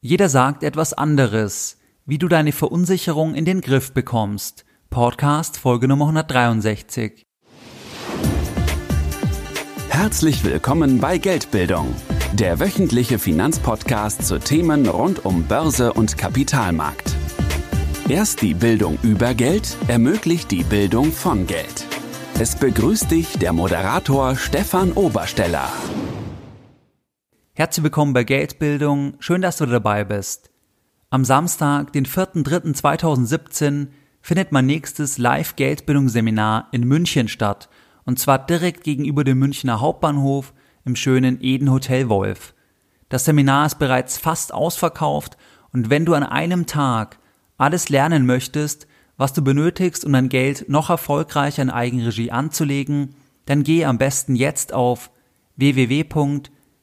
Jeder sagt etwas anderes. Wie du deine Verunsicherung in den Griff bekommst. Podcast Folge Nummer 163. Herzlich willkommen bei Geldbildung, der wöchentliche Finanzpodcast zu Themen rund um Börse und Kapitalmarkt. Erst die Bildung über Geld ermöglicht die Bildung von Geld. Es begrüßt dich der Moderator Stefan Obersteller. Herzlich willkommen bei Geldbildung. Schön, dass du dabei bist. Am Samstag, den 4.3.2017, findet mein nächstes Live-Geldbildungsseminar in München statt. Und zwar direkt gegenüber dem Münchner Hauptbahnhof im schönen Eden Hotel Wolf. Das Seminar ist bereits fast ausverkauft und wenn du an einem Tag alles lernen möchtest, was du benötigst, um dein Geld noch erfolgreicher in Eigenregie anzulegen, dann gehe am besten jetzt auf www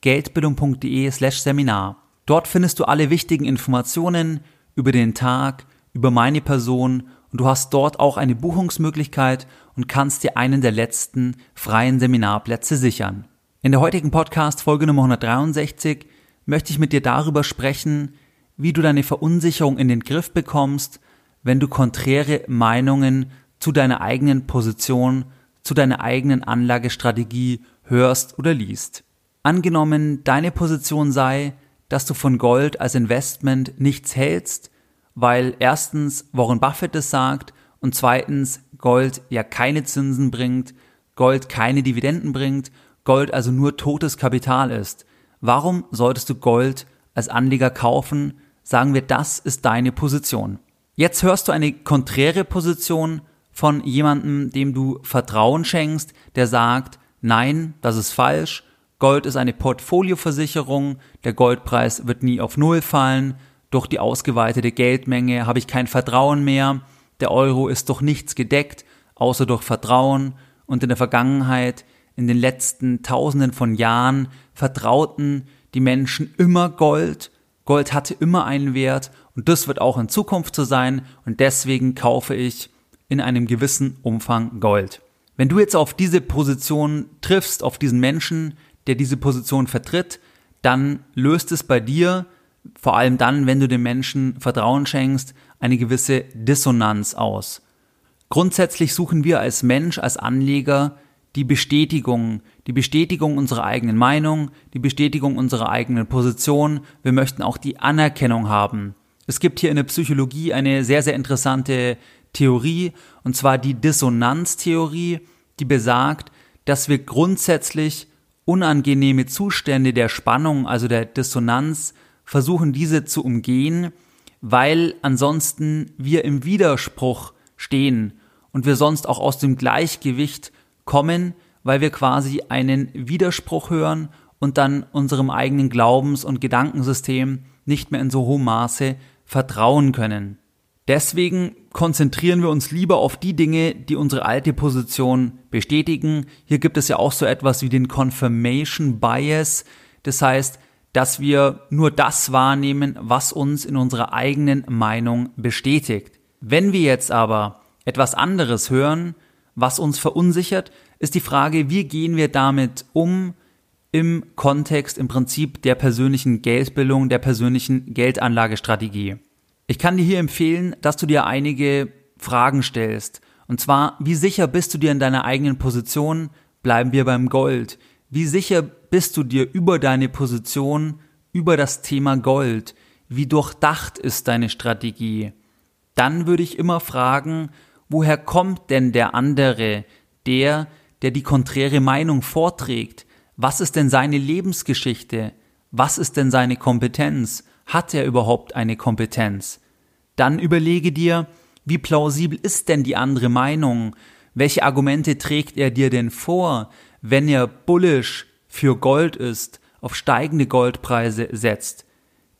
geldbildung.de slash Seminar. Dort findest du alle wichtigen Informationen über den Tag, über meine Person und du hast dort auch eine Buchungsmöglichkeit und kannst dir einen der letzten freien Seminarplätze sichern. In der heutigen Podcast Folge Nummer 163 möchte ich mit dir darüber sprechen, wie du deine Verunsicherung in den Griff bekommst, wenn du konträre Meinungen zu deiner eigenen Position, zu deiner eigenen Anlagestrategie hörst oder liest. Angenommen, deine Position sei, dass du von Gold als Investment nichts hältst, weil erstens Warren Buffett es sagt und zweitens Gold ja keine Zinsen bringt, Gold keine Dividenden bringt, Gold also nur totes Kapital ist. Warum solltest du Gold als Anleger kaufen? Sagen wir, das ist deine Position. Jetzt hörst du eine konträre Position von jemandem, dem du Vertrauen schenkst, der sagt, nein, das ist falsch, Gold ist eine Portfolioversicherung, der Goldpreis wird nie auf Null fallen, durch die ausgeweitete Geldmenge habe ich kein Vertrauen mehr, der Euro ist durch nichts gedeckt, außer durch Vertrauen, und in der Vergangenheit, in den letzten Tausenden von Jahren, vertrauten die Menschen immer Gold, Gold hatte immer einen Wert, und das wird auch in Zukunft so sein, und deswegen kaufe ich in einem gewissen Umfang Gold. Wenn du jetzt auf diese Position triffst, auf diesen Menschen, der diese Position vertritt, dann löst es bei dir, vor allem dann, wenn du dem Menschen Vertrauen schenkst, eine gewisse Dissonanz aus. Grundsätzlich suchen wir als Mensch, als Anleger die Bestätigung, die Bestätigung unserer eigenen Meinung, die Bestätigung unserer eigenen Position. Wir möchten auch die Anerkennung haben. Es gibt hier in der Psychologie eine sehr, sehr interessante Theorie, und zwar die Dissonanztheorie, die besagt, dass wir grundsätzlich unangenehme Zustände der Spannung, also der Dissonanz, versuchen diese zu umgehen, weil ansonsten wir im Widerspruch stehen und wir sonst auch aus dem Gleichgewicht kommen, weil wir quasi einen Widerspruch hören und dann unserem eigenen Glaubens- und Gedankensystem nicht mehr in so hohem Maße vertrauen können. Deswegen konzentrieren wir uns lieber auf die Dinge, die unsere alte Position bestätigen. Hier gibt es ja auch so etwas wie den Confirmation Bias. Das heißt, dass wir nur das wahrnehmen, was uns in unserer eigenen Meinung bestätigt. Wenn wir jetzt aber etwas anderes hören, was uns verunsichert, ist die Frage, wie gehen wir damit um im Kontext im Prinzip der persönlichen Geldbildung, der persönlichen Geldanlagestrategie. Ich kann dir hier empfehlen, dass du dir einige Fragen stellst. Und zwar, wie sicher bist du dir in deiner eigenen Position? Bleiben wir beim Gold. Wie sicher bist du dir über deine Position, über das Thema Gold? Wie durchdacht ist deine Strategie? Dann würde ich immer fragen, woher kommt denn der andere, der, der die konträre Meinung vorträgt? Was ist denn seine Lebensgeschichte? Was ist denn seine Kompetenz? Hat er überhaupt eine Kompetenz? Dann überlege dir, wie plausibel ist denn die andere Meinung? Welche Argumente trägt er dir denn vor, wenn er bullish für Gold ist, auf steigende Goldpreise setzt?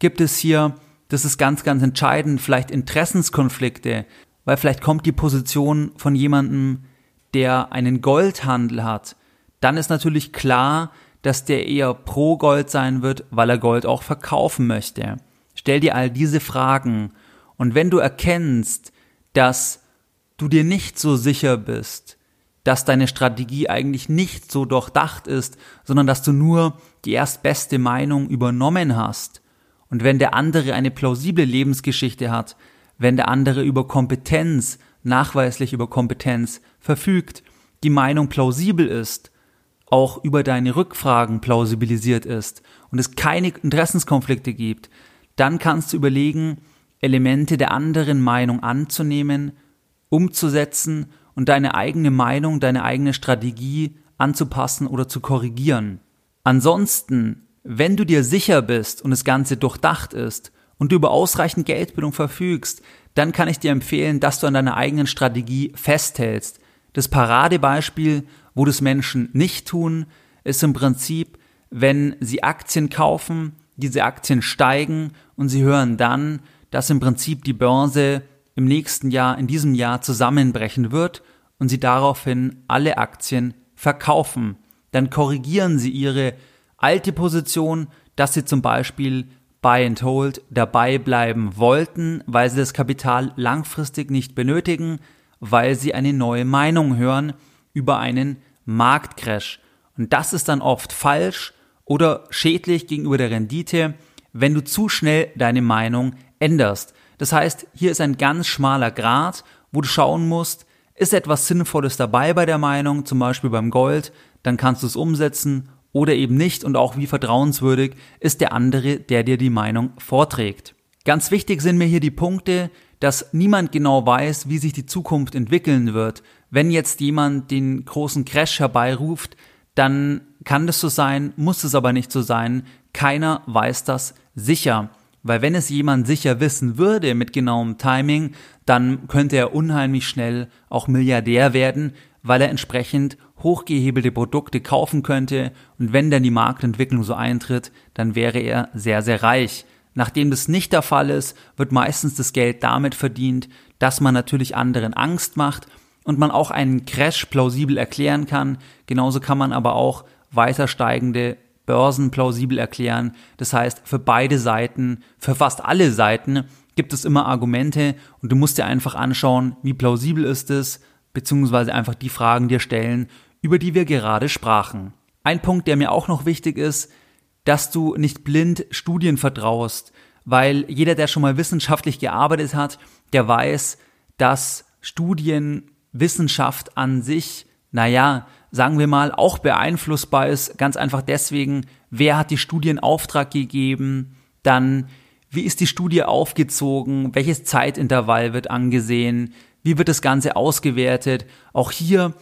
Gibt es hier, das ist ganz, ganz entscheidend, vielleicht Interessenskonflikte, weil vielleicht kommt die Position von jemandem, der einen Goldhandel hat, dann ist natürlich klar, dass der eher pro Gold sein wird, weil er Gold auch verkaufen möchte. Stell dir all diese Fragen und wenn du erkennst, dass du dir nicht so sicher bist, dass deine Strategie eigentlich nicht so durchdacht ist, sondern dass du nur die erstbeste Meinung übernommen hast Und wenn der andere eine plausible Lebensgeschichte hat, wenn der andere über Kompetenz, nachweislich über Kompetenz verfügt, die Meinung plausibel ist, auch über deine Rückfragen plausibilisiert ist und es keine Interessenskonflikte gibt, dann kannst du überlegen, Elemente der anderen Meinung anzunehmen, umzusetzen und deine eigene Meinung, deine eigene Strategie anzupassen oder zu korrigieren. Ansonsten, wenn du dir sicher bist und das Ganze durchdacht ist und du über ausreichend Geldbildung verfügst, dann kann ich dir empfehlen, dass du an deiner eigenen Strategie festhältst. Das Paradebeispiel, wo das Menschen nicht tun, ist im Prinzip, wenn sie Aktien kaufen, diese Aktien steigen und sie hören dann, dass im Prinzip die Börse im nächsten Jahr, in diesem Jahr zusammenbrechen wird und sie daraufhin alle Aktien verkaufen. Dann korrigieren sie ihre alte Position, dass sie zum Beispiel Buy and Hold dabei bleiben wollten, weil sie das Kapital langfristig nicht benötigen, weil sie eine neue Meinung hören über einen Marktcrash. Und das ist dann oft falsch oder schädlich gegenüber der Rendite, wenn du zu schnell deine Meinung änderst. Das heißt, hier ist ein ganz schmaler Grad, wo du schauen musst, ist etwas Sinnvolles dabei bei der Meinung, zum Beispiel beim Gold, dann kannst du es umsetzen oder eben nicht und auch wie vertrauenswürdig ist der andere, der dir die Meinung vorträgt. Ganz wichtig sind mir hier die Punkte, dass niemand genau weiß, wie sich die Zukunft entwickeln wird. Wenn jetzt jemand den großen Crash herbeiruft, dann kann das so sein, muss es aber nicht so sein. Keiner weiß das sicher. Weil wenn es jemand sicher wissen würde mit genauem Timing, dann könnte er unheimlich schnell auch Milliardär werden, weil er entsprechend hochgehebelte Produkte kaufen könnte und wenn dann die Marktentwicklung so eintritt, dann wäre er sehr, sehr reich. Nachdem das nicht der Fall ist, wird meistens das Geld damit verdient, dass man natürlich anderen Angst macht und man auch einen Crash plausibel erklären kann. Genauso kann man aber auch weiter steigende Börsen plausibel erklären. Das heißt, für beide Seiten, für fast alle Seiten gibt es immer Argumente und du musst dir einfach anschauen, wie plausibel ist es, beziehungsweise einfach die Fragen dir stellen, über die wir gerade sprachen. Ein Punkt, der mir auch noch wichtig ist, dass du nicht blind Studien vertraust, weil jeder, der schon mal wissenschaftlich gearbeitet hat, der weiß, dass Studien Wissenschaft an sich, naja, sagen wir mal, auch beeinflussbar ist. Ganz einfach deswegen, wer hat die Studie in Auftrag gegeben, dann wie ist die Studie aufgezogen, welches Zeitintervall wird angesehen, wie wird das Ganze ausgewertet. Auch hier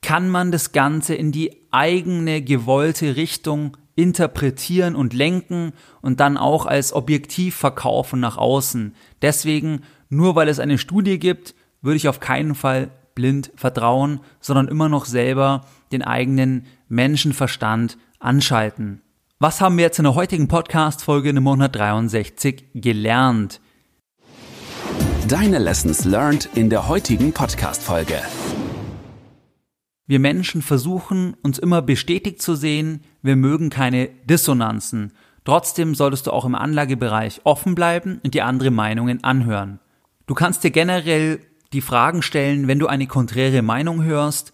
kann man das Ganze in die eigene gewollte Richtung interpretieren und lenken und dann auch als objektiv verkaufen nach außen. Deswegen, nur weil es eine Studie gibt, würde ich auf keinen Fall blind vertrauen, sondern immer noch selber den eigenen Menschenverstand anschalten. Was haben wir jetzt in der heutigen Podcast-Folge Nummer 163 gelernt? Deine Lessons learned in der heutigen Podcast-Folge. Wir Menschen versuchen, uns immer bestätigt zu sehen, wir mögen keine Dissonanzen. Trotzdem solltest du auch im Anlagebereich offen bleiben und dir andere Meinungen anhören. Du kannst dir generell die Fragen stellen, wenn du eine konträre Meinung hörst.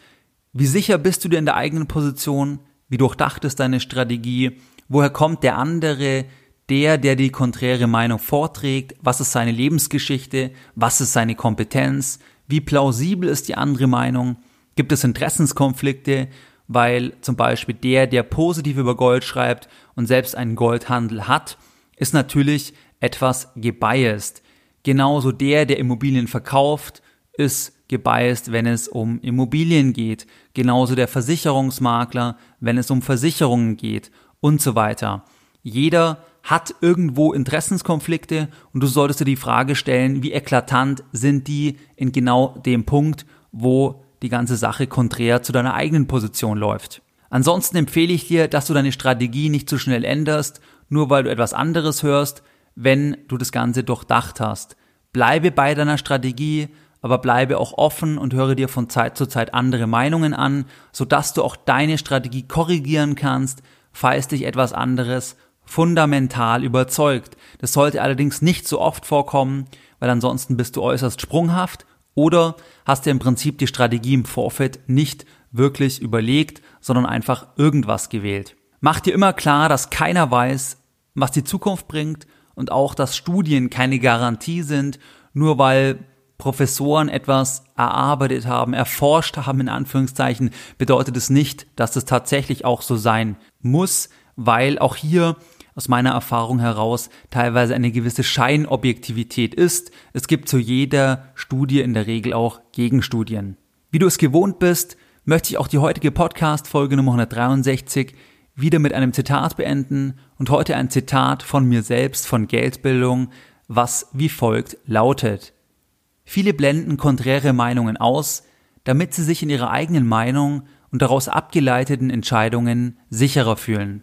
Wie sicher bist du dir in der eigenen Position? Wie durchdacht ist deine Strategie? Woher kommt der andere, der, der die konträre Meinung vorträgt? Was ist seine Lebensgeschichte? Was ist seine Kompetenz? Wie plausibel ist die andere Meinung? Gibt es Interessenskonflikte? Weil zum Beispiel der, der positiv über Gold schreibt und selbst einen Goldhandel hat, ist natürlich etwas gebiased. Genauso der, der Immobilien verkauft, ist gebiased, wenn es um Immobilien geht. Genauso der Versicherungsmakler, wenn es um Versicherungen geht und so weiter. Jeder hat irgendwo Interessenskonflikte und du solltest dir die Frage stellen, wie eklatant sind die in genau dem Punkt, wo die ganze Sache konträr zu deiner eigenen Position läuft. Ansonsten empfehle ich dir, dass du deine Strategie nicht zu schnell änderst, nur weil du etwas anderes hörst, wenn du das Ganze durchdacht hast. Bleibe bei deiner Strategie, aber bleibe auch offen und höre dir von Zeit zu Zeit andere Meinungen an, sodass du auch deine Strategie korrigieren kannst, falls dich etwas anderes fundamental überzeugt. Das sollte allerdings nicht so oft vorkommen, weil ansonsten bist du äußerst sprunghaft oder hast dir im Prinzip die Strategie im Vorfeld nicht wirklich überlegt, sondern einfach irgendwas gewählt. Mach dir immer klar, dass keiner weiß, was die Zukunft bringt und auch, dass Studien keine Garantie sind, nur weil Professoren etwas erarbeitet haben, erforscht haben, in Anführungszeichen, bedeutet es nicht, dass es tatsächlich auch so sein muss, weil auch hier aus meiner Erfahrung heraus teilweise eine gewisse Scheinobjektivität ist. Es gibt zu jeder Studie in der Regel auch Gegenstudien. Wie du es gewohnt bist, möchte ich auch die heutige Podcast-Folge Nummer 163 wieder mit einem Zitat beenden und heute ein Zitat von mir selbst von Geldbildung, was wie folgt lautet. Viele blenden konträre Meinungen aus, damit sie sich in ihrer eigenen Meinung und daraus abgeleiteten Entscheidungen sicherer fühlen.